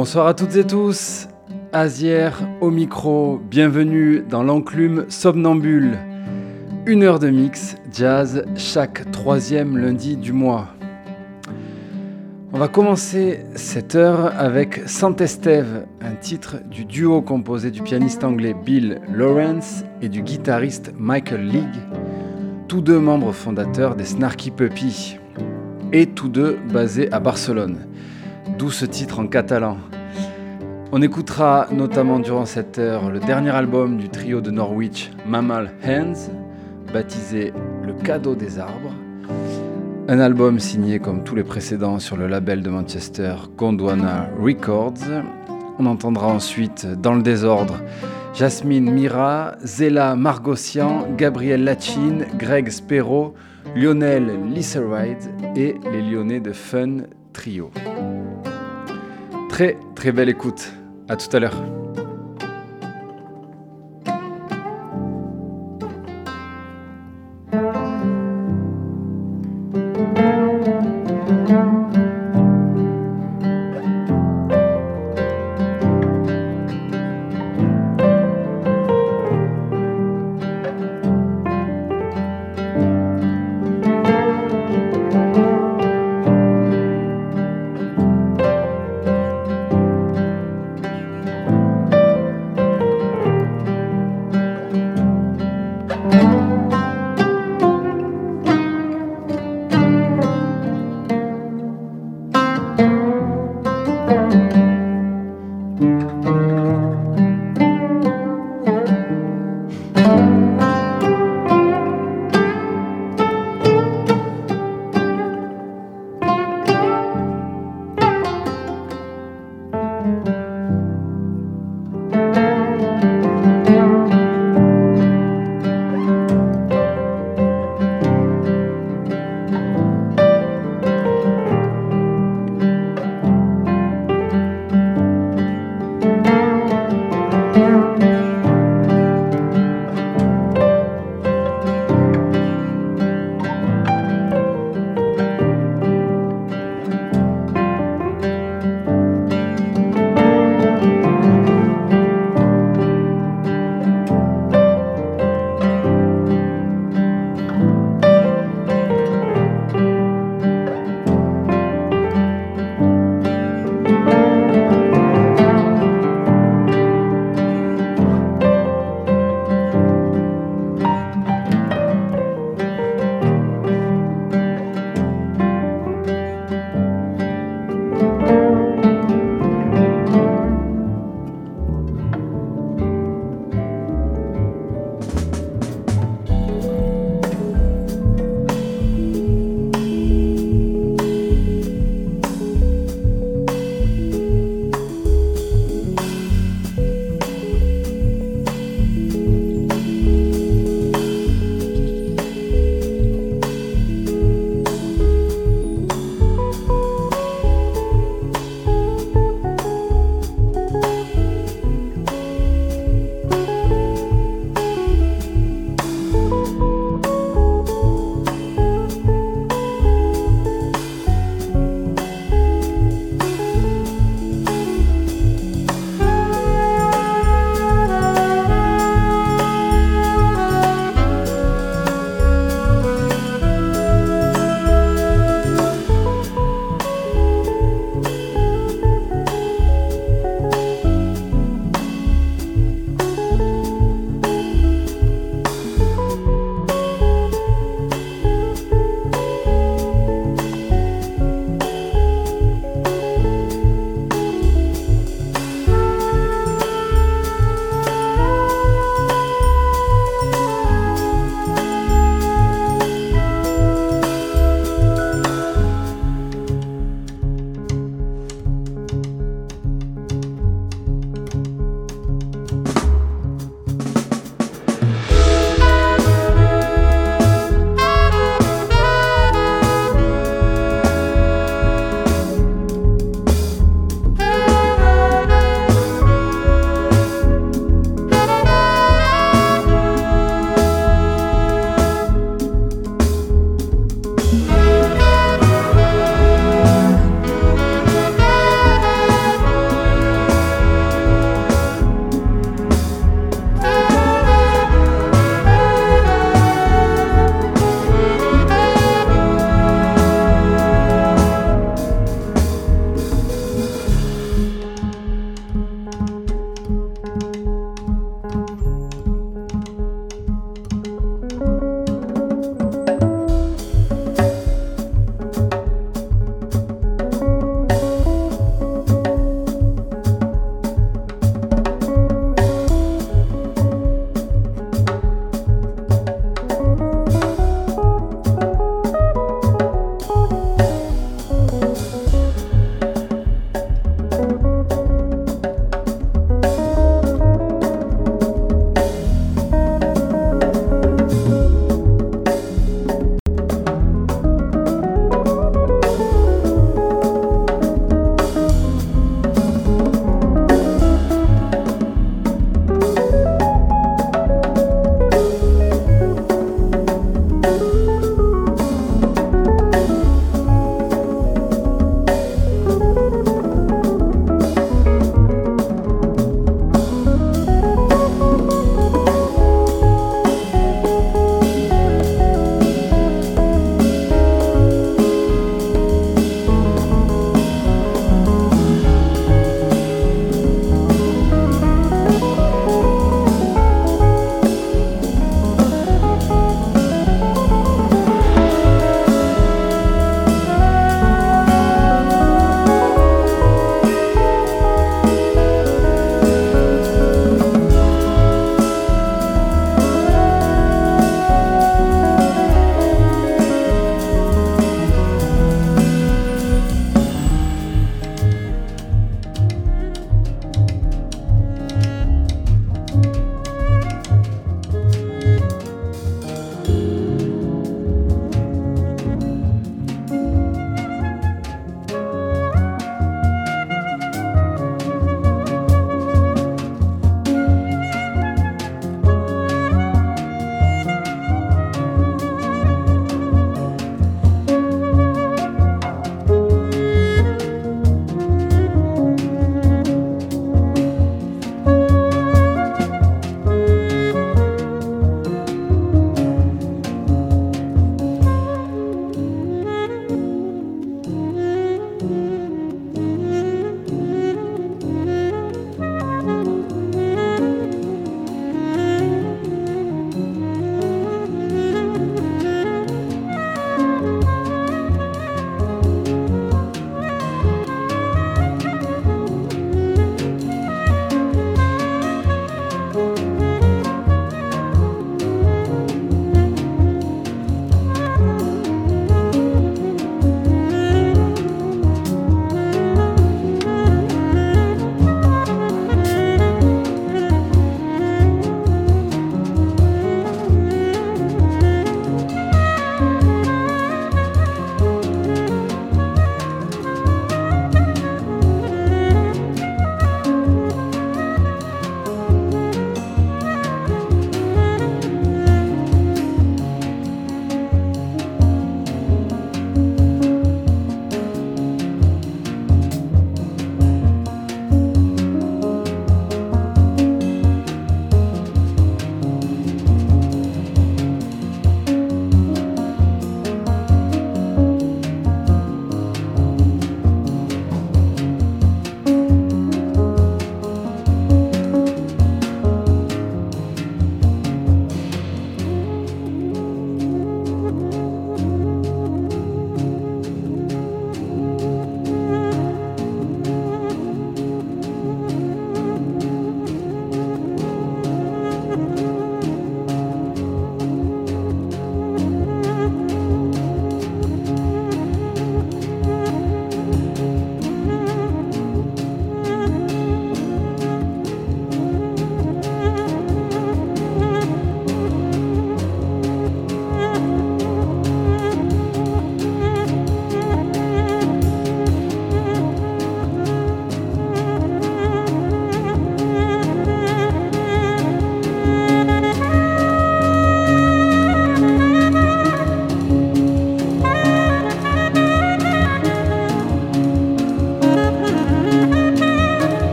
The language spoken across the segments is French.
Bonsoir à toutes et tous. Azière au micro, bienvenue dans l'enclume somnambule. Une heure de mix jazz chaque troisième lundi du mois. On va commencer cette heure avec Sant'Estève, un titre du duo composé du pianiste anglais Bill Lawrence et du guitariste Michael League, tous deux membres fondateurs des Snarky Puppy, et tous deux basés à Barcelone, d'où ce titre en catalan. On écoutera notamment durant cette heure le dernier album du trio de Norwich, Mammal Hands, baptisé Le cadeau des arbres. Un album signé comme tous les précédents sur le label de Manchester Gondwana Records. On entendra ensuite, dans le désordre, Jasmine Mira, Zella Margossian, Gabriel Lachin, Greg Spero, Lionel Lisseride et les Lyonnais de Fun Trio. Très très belle écoute. À tout à l'heure.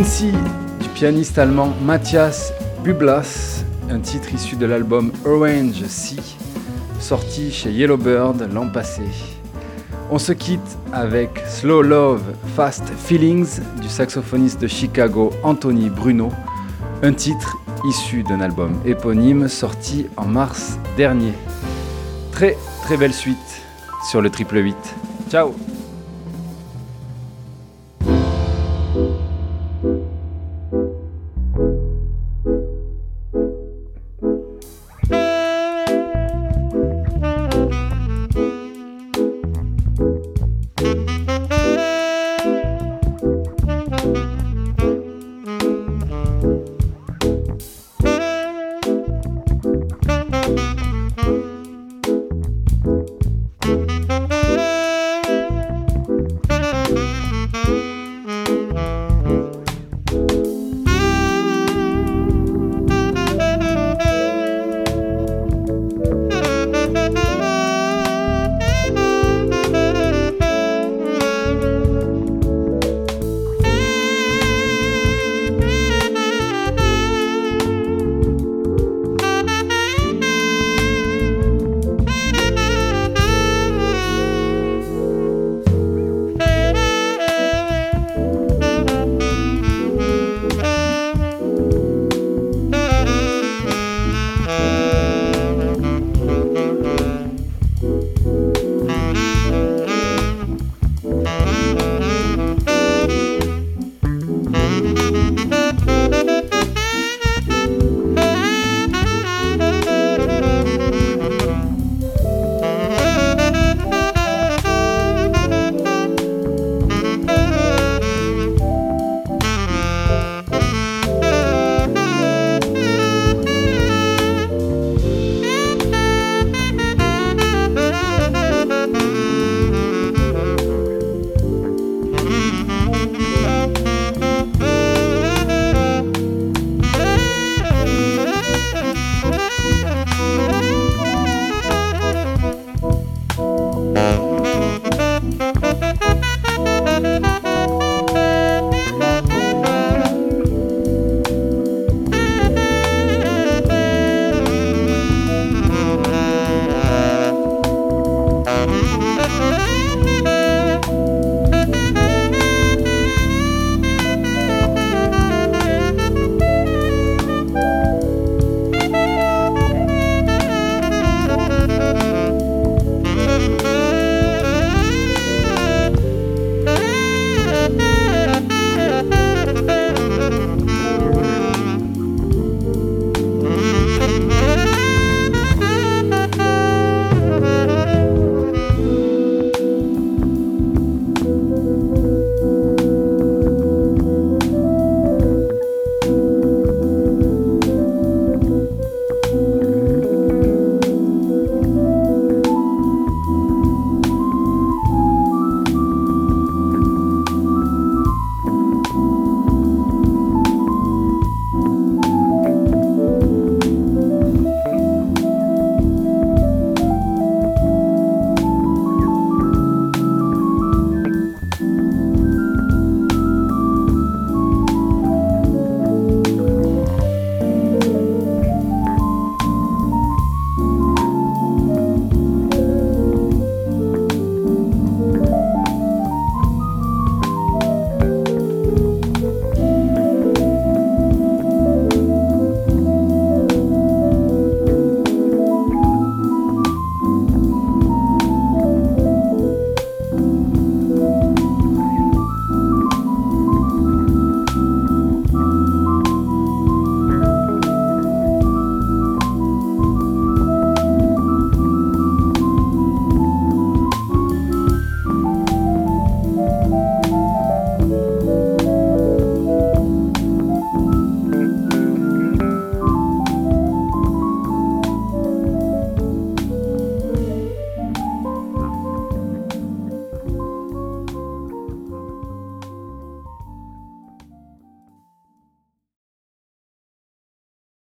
Du pianiste allemand Matthias Bublas, un titre issu de l'album Orange Sea, sorti chez Yellowbird l'an passé. On se quitte avec Slow Love, Fast Feelings du saxophoniste de Chicago Anthony Bruno, un titre issu d'un album éponyme sorti en mars dernier. Très très belle suite sur le triple 8. Ciao